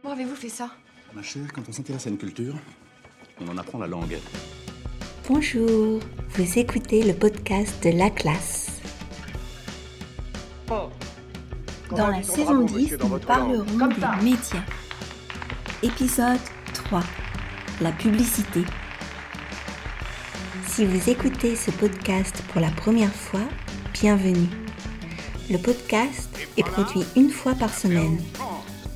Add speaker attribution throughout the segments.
Speaker 1: Comment avez-vous fait ça?
Speaker 2: Ma chère, quand on s'intéresse à une culture, on en apprend la langue.
Speaker 3: Bonjour, vous écoutez le podcast de La Classe. Dans la saison 10, nous parlerons des médias. Épisode 3. La publicité. Si vous écoutez ce podcast pour la première fois, bienvenue. Le podcast est produit une fois par semaine.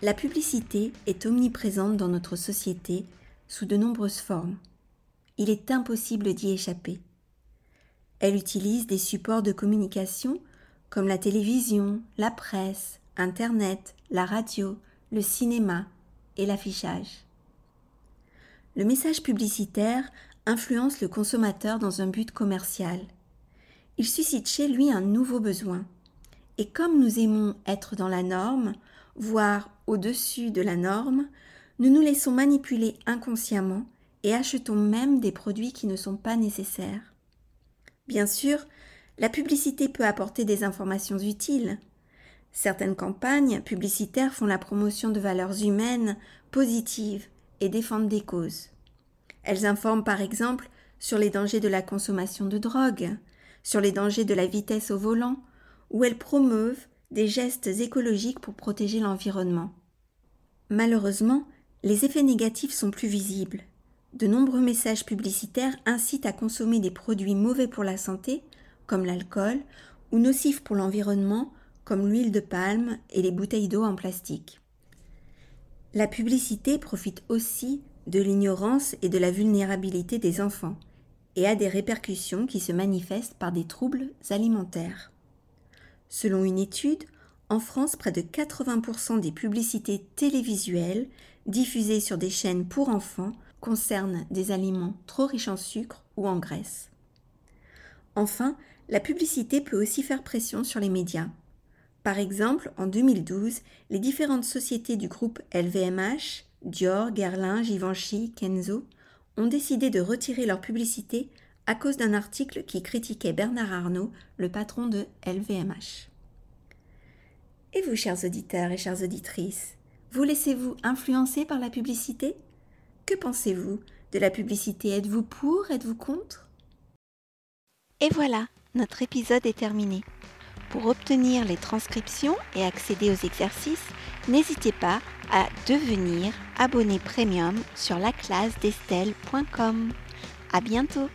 Speaker 3: La publicité est omniprésente dans notre société sous de nombreuses formes. Il est impossible d'y échapper. Elle utilise des supports de communication comme la télévision, la presse, Internet, la radio, le cinéma et l'affichage. Le message publicitaire influence le consommateur dans un but commercial. Il suscite chez lui un nouveau besoin. Et comme nous aimons être dans la norme, voire au-dessus de la norme, nous nous laissons manipuler inconsciemment et achetons même des produits qui ne sont pas nécessaires. Bien sûr, la publicité peut apporter des informations utiles. Certaines campagnes publicitaires font la promotion de valeurs humaines positives et défendent des causes. Elles informent par exemple sur les dangers de la consommation de drogue, sur les dangers de la vitesse au volant, ou elles promeuvent des gestes écologiques pour protéger l'environnement. Malheureusement, les effets négatifs sont plus visibles. De nombreux messages publicitaires incitent à consommer des produits mauvais pour la santé, comme l'alcool, ou nocifs pour l'environnement, comme l'huile de palme et les bouteilles d'eau en plastique. La publicité profite aussi de l'ignorance et de la vulnérabilité des enfants et a des répercussions qui se manifestent par des troubles alimentaires. Selon une étude, en France, près de 80% des publicités télévisuelles diffusées sur des chaînes pour enfants concernent des aliments trop riches en sucre ou en graisse. Enfin, la publicité peut aussi faire pression sur les médias. Par exemple, en 2012, les différentes sociétés du groupe LVMH, Dior, Guerlain, Givenchy, Kenzo, ont décidé de retirer leur publicité à cause d'un article qui critiquait Bernard Arnault, le patron de LVMH. Vous, chers auditeurs et chères auditrices, vous laissez-vous influencer par la publicité? Que pensez-vous de la publicité? Êtes-vous pour? Êtes-vous contre? Et voilà, notre épisode est terminé. Pour obtenir les transcriptions et accéder aux exercices, n'hésitez pas à devenir abonné premium sur laclassedestelle.com. À bientôt